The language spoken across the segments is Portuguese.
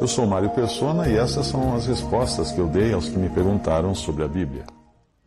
Eu sou Mário Persona e essas são as respostas que eu dei aos que me perguntaram sobre a Bíblia.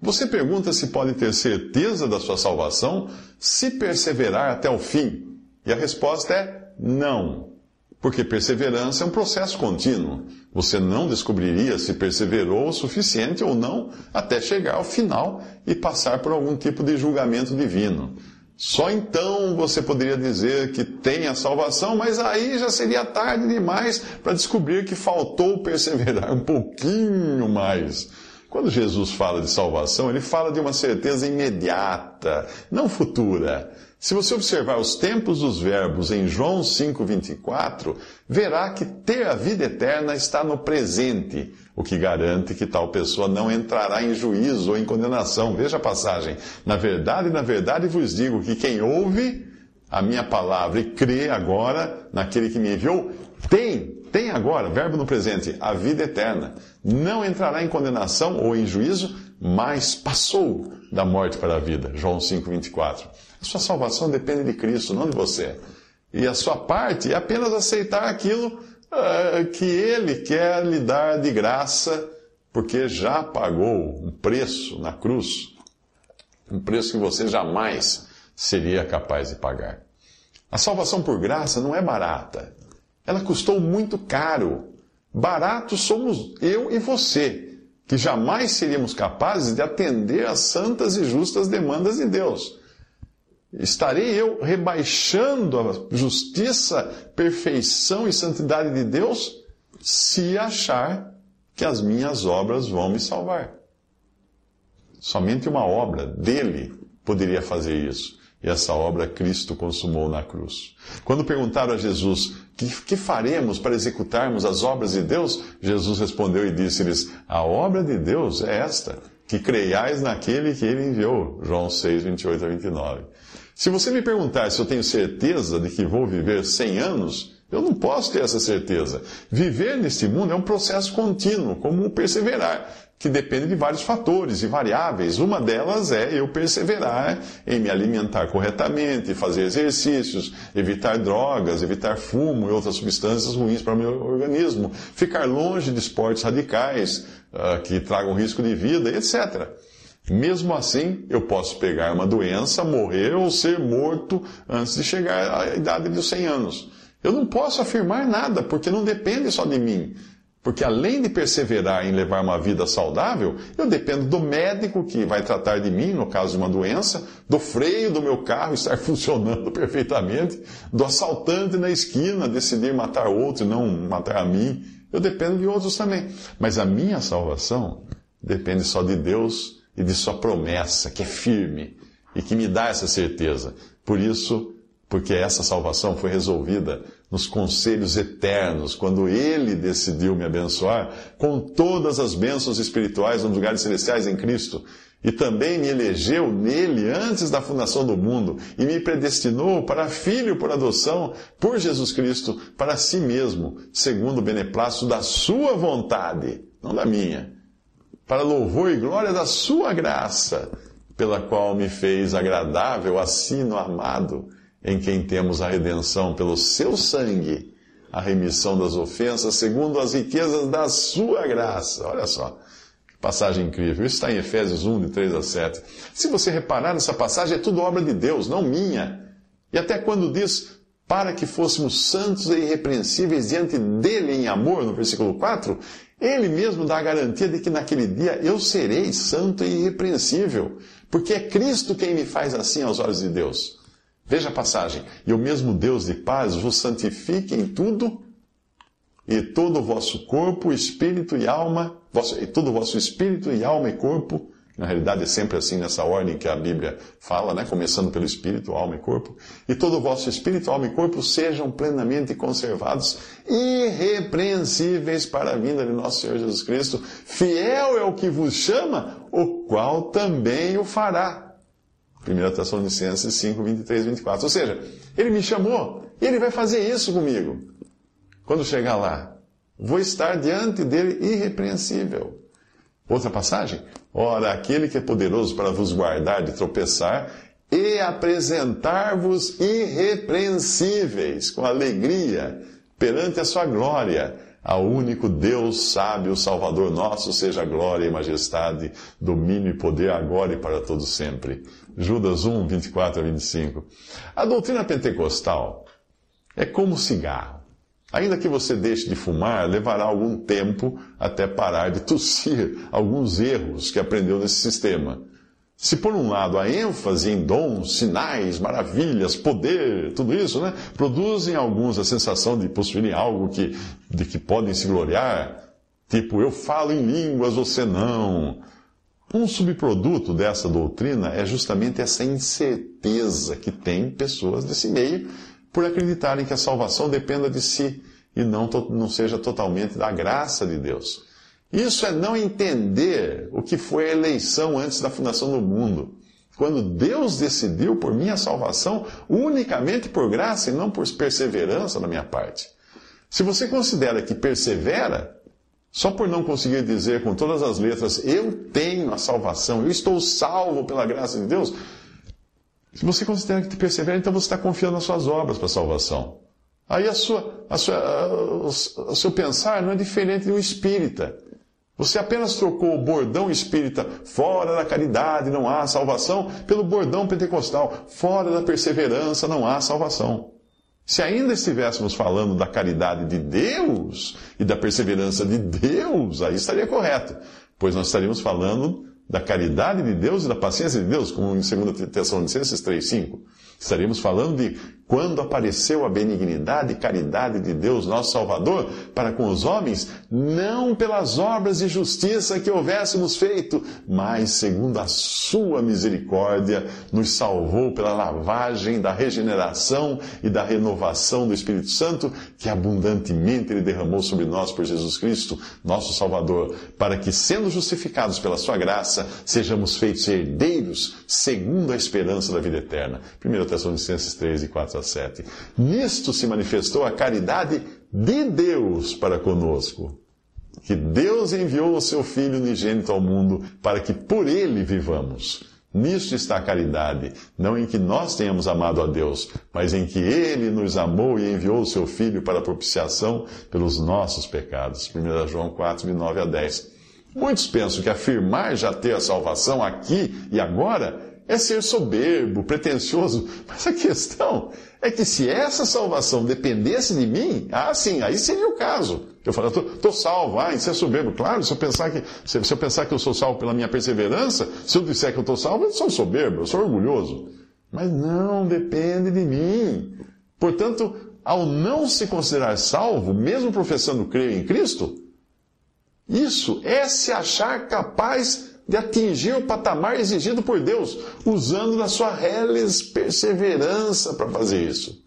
Você pergunta se pode ter certeza da sua salvação se perseverar até o fim. E a resposta é não. Porque perseverança é um processo contínuo. Você não descobriria se perseverou o suficiente ou não até chegar ao final e passar por algum tipo de julgamento divino. Só então você poderia dizer que tem a salvação, mas aí já seria tarde demais para descobrir que faltou perseverar um pouquinho mais. Quando Jesus fala de salvação, ele fala de uma certeza imediata, não futura. Se você observar os tempos dos verbos em João 5,24, verá que ter a vida eterna está no presente, o que garante que tal pessoa não entrará em juízo ou em condenação. Veja a passagem. Na verdade, na verdade vos digo que quem ouve a minha palavra e crê agora naquele que me enviou, tem, tem agora, verbo no presente, a vida eterna. Não entrará em condenação ou em juízo, mas passou da morte para a vida. João 5,24. A sua salvação depende de Cristo, não de você. E a sua parte é apenas aceitar aquilo uh, que Ele quer lhe dar de graça, porque já pagou um preço na cruz, um preço que você jamais seria capaz de pagar. A salvação por graça não é barata. Ela custou muito caro. Baratos somos eu e você, que jamais seríamos capazes de atender às santas e justas demandas de Deus. Estarei eu rebaixando a justiça, perfeição e santidade de Deus se achar que as minhas obras vão me salvar. Somente uma obra dele poderia fazer isso. E essa obra Cristo consumou na cruz. Quando perguntaram a Jesus, que, que faremos para executarmos as obras de Deus? Jesus respondeu e disse-lhes, a obra de Deus é esta, que creiais naquele que ele enviou. João 6, 28 a 29. Se você me perguntar se eu tenho certeza de que vou viver 100 anos, eu não posso ter essa certeza. Viver neste mundo é um processo contínuo, como perseverar, que depende de vários fatores e variáveis. Uma delas é eu perseverar em me alimentar corretamente, fazer exercícios, evitar drogas, evitar fumo e outras substâncias ruins para o meu organismo, ficar longe de esportes radicais uh, que tragam risco de vida, etc. Mesmo assim, eu posso pegar uma doença, morrer ou ser morto antes de chegar à idade dos 100 anos. Eu não posso afirmar nada, porque não depende só de mim. Porque além de perseverar em levar uma vida saudável, eu dependo do médico que vai tratar de mim, no caso de uma doença, do freio do meu carro estar funcionando perfeitamente, do assaltante na esquina decidir matar outro e não matar a mim. Eu dependo de outros também. Mas a minha salvação depende só de Deus e de Sua promessa, que é firme e que me dá essa certeza. Por isso, porque essa salvação foi resolvida nos conselhos eternos, quando Ele decidiu me abençoar com todas as bênçãos espirituais nos lugares celestiais em Cristo. E também me elegeu nele antes da fundação do mundo e me predestinou para filho por adoção por Jesus Cristo para si mesmo, segundo o beneplácito da sua vontade, não da minha para louvor e glória da Sua graça, pela qual me fez agradável assim no amado, em quem temos a redenção pelo Seu sangue, a remissão das ofensas, segundo as riquezas da Sua graça. Olha só. Passagem incrível. Isso está em Efésios 1, de 3 a 7. Se você reparar nessa passagem, é tudo obra de Deus, não minha. E até quando diz, para que fôssemos santos e irrepreensíveis diante dele em amor, no versículo 4, ele mesmo dá a garantia de que naquele dia eu serei santo e irrepreensível, porque é Cristo quem me faz assim aos olhos de Deus. Veja a passagem. E o mesmo Deus de paz vos santifique em tudo, e todo o vosso corpo, espírito e alma, vosso, e todo o vosso espírito e alma e corpo Na realidade é sempre assim nessa ordem que a Bíblia fala, né? Começando pelo espírito, alma e corpo. E todo o vosso espírito, alma e corpo sejam plenamente conservados, irrepreensíveis para a vinda de nosso Senhor Jesus Cristo. Fiel é o que vos chama, o qual também o fará. 1 Tessalonicenses 5, 23, 24. Ou seja, ele me chamou, e ele vai fazer isso comigo. Quando chegar lá, vou estar diante dele irrepreensível. Outra passagem? Ora, aquele que é poderoso para vos guardar de tropeçar e apresentar-vos irrepreensíveis, com alegria, perante a sua glória, ao único Deus sábio, Salvador nosso, seja glória e majestade, domínio e poder agora e para todo sempre. Judas 1, 24 a 25. A doutrina pentecostal é como cigarro. Ainda que você deixe de fumar, levará algum tempo até parar de tossir alguns erros que aprendeu nesse sistema. Se por um lado a ênfase em dons, sinais, maravilhas, poder, tudo isso, né, produzem alguns a sensação de possuírem algo que, de que podem se gloriar, tipo eu falo em línguas, você não. Um subproduto dessa doutrina é justamente essa incerteza que tem pessoas desse meio por acreditarem que a salvação dependa de si e não, não seja totalmente da graça de Deus. Isso é não entender o que foi a eleição antes da fundação do mundo. Quando Deus decidiu por minha salvação unicamente por graça e não por perseverança da minha parte. Se você considera que persevera, só por não conseguir dizer com todas as letras, eu tenho a salvação, eu estou salvo pela graça de Deus, se você considera que te persevera, então você está confiando nas suas obras para a salvação. Aí a sua, a sua, o seu pensar não é diferente de um espírita. Você apenas trocou o bordão espírita, fora da caridade não há salvação, pelo bordão pentecostal, fora da perseverança não há salvação. Se ainda estivéssemos falando da caridade de Deus e da perseverança de Deus, aí estaria correto, pois nós estaríamos falando da caridade de Deus e da paciência de Deus, como em 2 Tessalonicenses 3,5. Estaríamos falando de quando apareceu a benignidade e caridade de Deus, nosso Salvador, para com os homens, não pelas obras de justiça que houvéssemos feito, mas segundo a sua misericórdia, nos salvou pela lavagem da regeneração e da renovação do Espírito Santo, que abundantemente Ele derramou sobre nós por Jesus Cristo, nosso Salvador, para que, sendo justificados pela sua graça, sejamos feitos herdeiros segundo a esperança da vida eterna. 1 Tessalonicenses 3 e 4 a 7. Nisto se manifestou a caridade de Deus para conosco. Que Deus enviou o seu Filho unigênito ao mundo para que por ele vivamos. Nisto está a caridade, não em que nós tenhamos amado a Deus, mas em que Ele nos amou e enviou o seu Filho para propiciação pelos nossos pecados. 1 João 4, de 9 a 10. Muitos pensam que afirmar já ter a salvação aqui e agora é ser soberbo, pretensioso. Mas a questão é que se essa salvação dependesse de mim, ah, sim, aí seria o caso. Eu falo, estou salvo, ah, isso é soberbo. Claro, se eu, pensar que, se, se eu pensar que eu sou salvo pela minha perseverança, se eu disser que eu estou salvo, eu sou soberbo, eu sou orgulhoso. Mas não depende de mim. Portanto, ao não se considerar salvo, mesmo professando crer em Cristo, isso é se achar capaz de atingir o patamar exigido por Deus, usando da sua reles perseverança para fazer isso.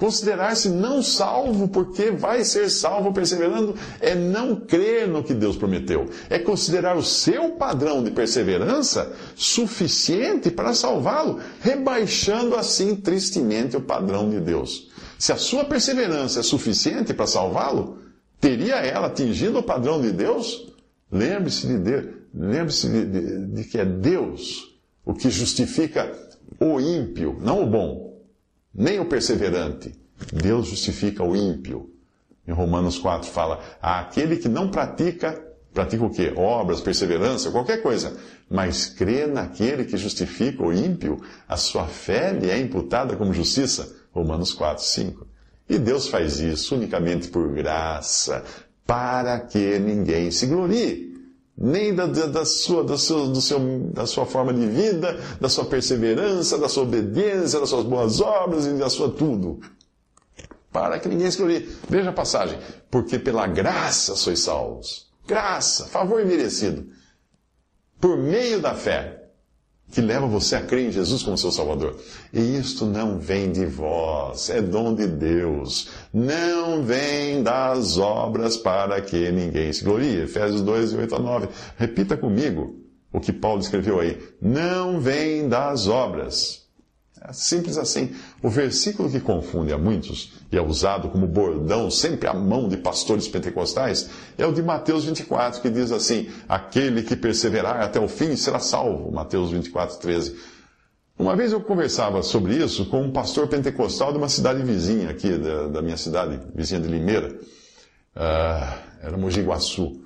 Considerar-se não salvo porque vai ser salvo perseverando é não crer no que Deus prometeu. É considerar o seu padrão de perseverança suficiente para salvá-lo, rebaixando assim tristemente o padrão de Deus. Se a sua perseverança é suficiente para salvá-lo, teria ela atingido o padrão de Deus? Lembre-se de Deus. Lembre-se de, de, de que é Deus o que justifica o ímpio, não o bom, nem o perseverante. Deus justifica o ímpio. Em Romanos 4 fala: aquele que não pratica, pratica o quê? Obras, perseverança, qualquer coisa, mas crê naquele que justifica o ímpio, a sua fé lhe é imputada como justiça. Romanos 4, 5. E Deus faz isso unicamente por graça, para que ninguém se glorie nem da, da, sua, da, sua, do seu, da sua forma de vida, da sua perseverança, da sua obediência, das suas boas obras e da sua tudo. Para que ninguém escolher. Veja a passagem. Porque pela graça sois salvos. Graça, favor imerecido. por meio da fé, que leva você a crer em Jesus como seu Salvador. E isto não vem de vós, é dom de Deus. Não vem das obras para que ninguém se glorie. Efésios 2, 8 a 9. Repita comigo o que Paulo escreveu aí. Não vem das obras. É simples assim. O versículo que confunde a muitos e é usado como bordão sempre à mão de pastores pentecostais é o de Mateus 24, que diz assim: Aquele que perseverar até o fim será salvo. Mateus 24, 13. Uma vez eu conversava sobre isso com um pastor pentecostal de uma cidade vizinha aqui, da, da minha cidade, vizinha de Limeira. Uh, era Mogi Guaçu.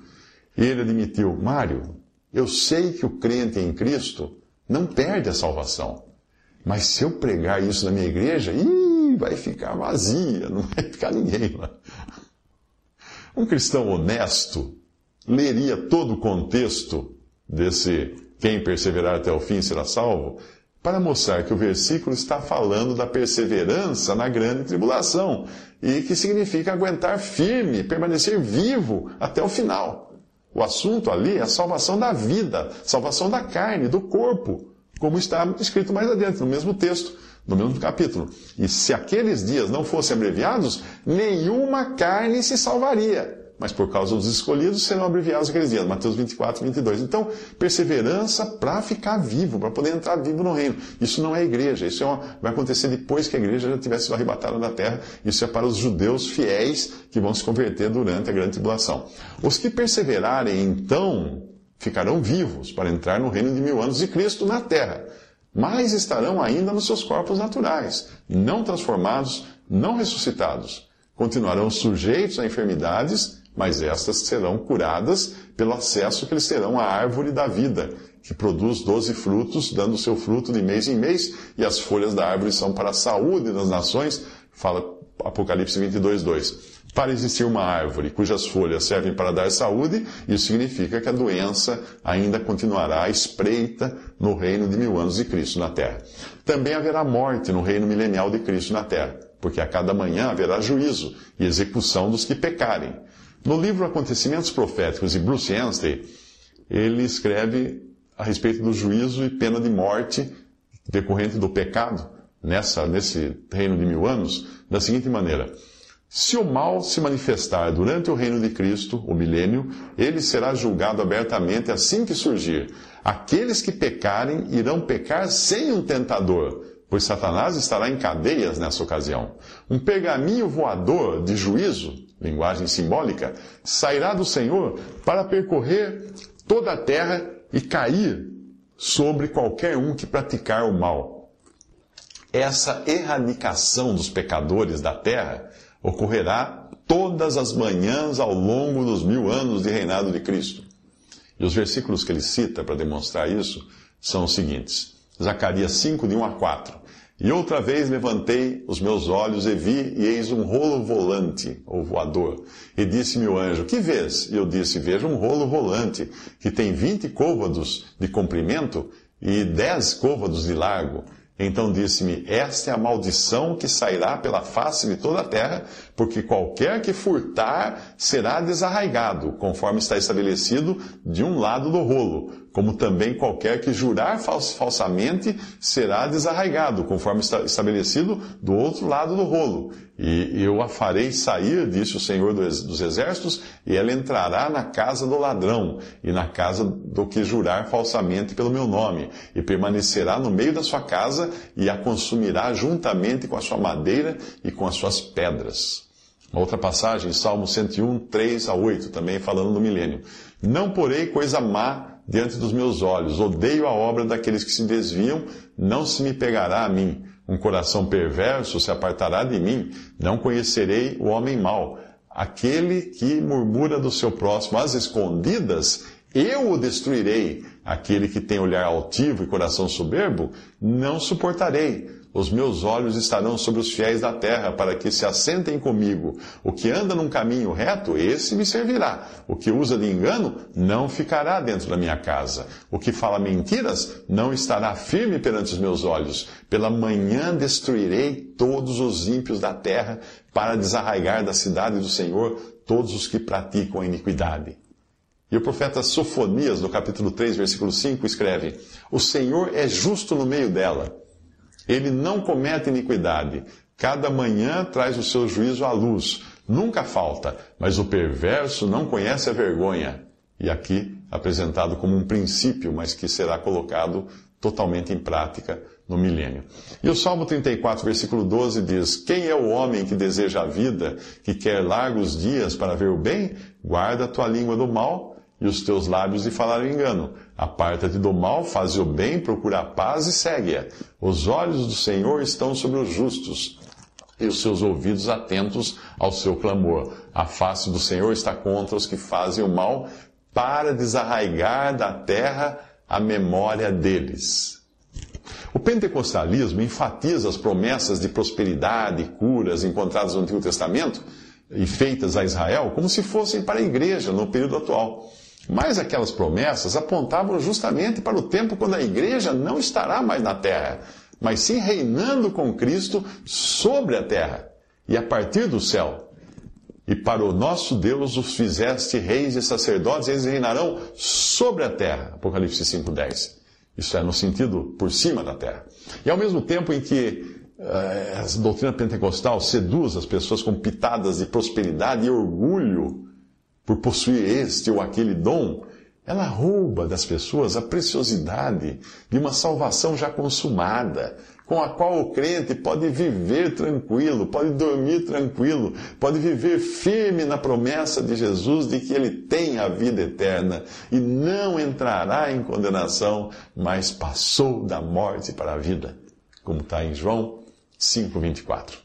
E ele admitiu: Mário, eu sei que o crente em Cristo não perde a salvação. Mas se eu pregar isso na minha igreja, ih, vai ficar vazia, não vai ficar ninguém lá. Um cristão honesto leria todo o contexto desse quem perseverar até o fim será salvo, para mostrar que o versículo está falando da perseverança na grande tribulação, e que significa aguentar firme, permanecer vivo até o final. O assunto ali é a salvação da vida, salvação da carne, do corpo como está escrito mais adiante, no mesmo texto, no mesmo capítulo. E se aqueles dias não fossem abreviados, nenhuma carne se salvaria. Mas por causa dos escolhidos serão abreviados aqueles dias. Mateus 24, 22. Então, perseverança para ficar vivo, para poder entrar vivo no reino. Isso não é igreja. Isso é uma, vai acontecer depois que a igreja já tivesse sido arrebatada da terra. Isso é para os judeus fiéis que vão se converter durante a grande tribulação. Os que perseverarem, então, ficarão vivos para entrar no reino de mil anos de Cristo na terra, mas estarão ainda nos seus corpos naturais, não transformados, não ressuscitados. Continuarão sujeitos a enfermidades, mas estas serão curadas pelo acesso que eles terão à árvore da vida, que produz doze frutos, dando seu fruto de mês em mês, e as folhas da árvore são para a saúde das nações, fala Apocalipse 22, 2 para existir uma árvore cujas folhas servem para dar saúde, isso significa que a doença ainda continuará espreita no reino de mil anos de Cristo na terra. Também haverá morte no reino milenial de Cristo na terra, porque a cada manhã haverá juízo e execução dos que pecarem. No livro Acontecimentos Proféticos de Bruce Anstey, ele escreve a respeito do juízo e pena de morte decorrente do pecado nessa, nesse reino de mil anos, da seguinte maneira. Se o mal se manifestar durante o reino de Cristo, o milênio, ele será julgado abertamente assim que surgir. Aqueles que pecarem irão pecar sem um tentador, pois Satanás estará em cadeias nessa ocasião. Um pergaminho voador de juízo, linguagem simbólica, sairá do Senhor para percorrer toda a terra e cair sobre qualquer um que praticar o mal. Essa erradicação dos pecadores da terra ocorrerá todas as manhãs ao longo dos mil anos de reinado de Cristo. E os versículos que ele cita para demonstrar isso são os seguintes: Zacarias 5, de 1 a 4. E outra vez levantei os meus olhos e vi, e eis um rolo volante, ou voador. E disse-me o anjo, que vês? E eu disse, vejo um rolo volante, que tem vinte côvados de comprimento e dez côvados de largo então disse-me: Esta é a maldição que sairá pela face de toda a terra, porque qualquer que furtar será desarraigado, conforme está estabelecido de um lado do rolo, como também qualquer que jurar falsamente será desarraigado, conforme está estabelecido do outro lado do rolo. E eu a farei sair, disse o Senhor dos Exércitos, e ela entrará na casa do ladrão, e na casa do que jurar falsamente pelo meu nome, e permanecerá no meio da sua casa, e a consumirá juntamente com a sua madeira e com as suas pedras. Outra passagem, Salmo 101, 3 a 8, também falando do milênio. Não porei coisa má diante dos meus olhos, odeio a obra daqueles que se desviam, não se me pegará a mim. Um coração perverso se apartará de mim, não conhecerei o homem mau. Aquele que murmura do seu próximo às escondidas, eu o destruirei. Aquele que tem olhar altivo e coração soberbo, não suportarei. Os meus olhos estarão sobre os fiéis da terra, para que se assentem comigo. O que anda num caminho reto, esse me servirá. O que usa de engano, não ficará dentro da minha casa. O que fala mentiras, não estará firme perante os meus olhos. Pela manhã destruirei todos os ímpios da terra, para desarraigar da cidade do Senhor todos os que praticam a iniquidade. E o profeta Sofonias, no capítulo 3, versículo 5, escreve: O Senhor é justo no meio dela. Ele não comete iniquidade. Cada manhã traz o seu juízo à luz. Nunca falta, mas o perverso não conhece a vergonha. E aqui apresentado como um princípio, mas que será colocado totalmente em prática no milênio. E o Salmo 34, versículo 12 diz: Quem é o homem que deseja a vida, que quer largos dias para ver o bem? Guarda a tua língua do mal e os teus lábios de falar o engano. Aparta-te do mal, faz o bem, procura a paz e segue-a. Os olhos do Senhor estão sobre os justos e os seus ouvidos atentos ao seu clamor. A face do Senhor está contra os que fazem o mal, para desarraigar da terra a memória deles. O pentecostalismo enfatiza as promessas de prosperidade e curas encontradas no Antigo Testamento e feitas a Israel como se fossem para a igreja no período atual. Mas aquelas promessas apontavam justamente para o tempo quando a igreja não estará mais na terra, mas sim reinando com Cristo sobre a terra e a partir do céu. E para o nosso Deus os fizeste reis e sacerdotes, e eles reinarão sobre a terra. Apocalipse 5,10. Isso é no sentido por cima da terra. E ao mesmo tempo em que uh, a doutrina pentecostal seduz as pessoas com pitadas de prosperidade e orgulho por possuir este ou aquele dom, ela rouba das pessoas a preciosidade de uma salvação já consumada, com a qual o crente pode viver tranquilo, pode dormir tranquilo, pode viver firme na promessa de Jesus de que ele tem a vida eterna e não entrará em condenação, mas passou da morte para a vida, como está em João 5,24.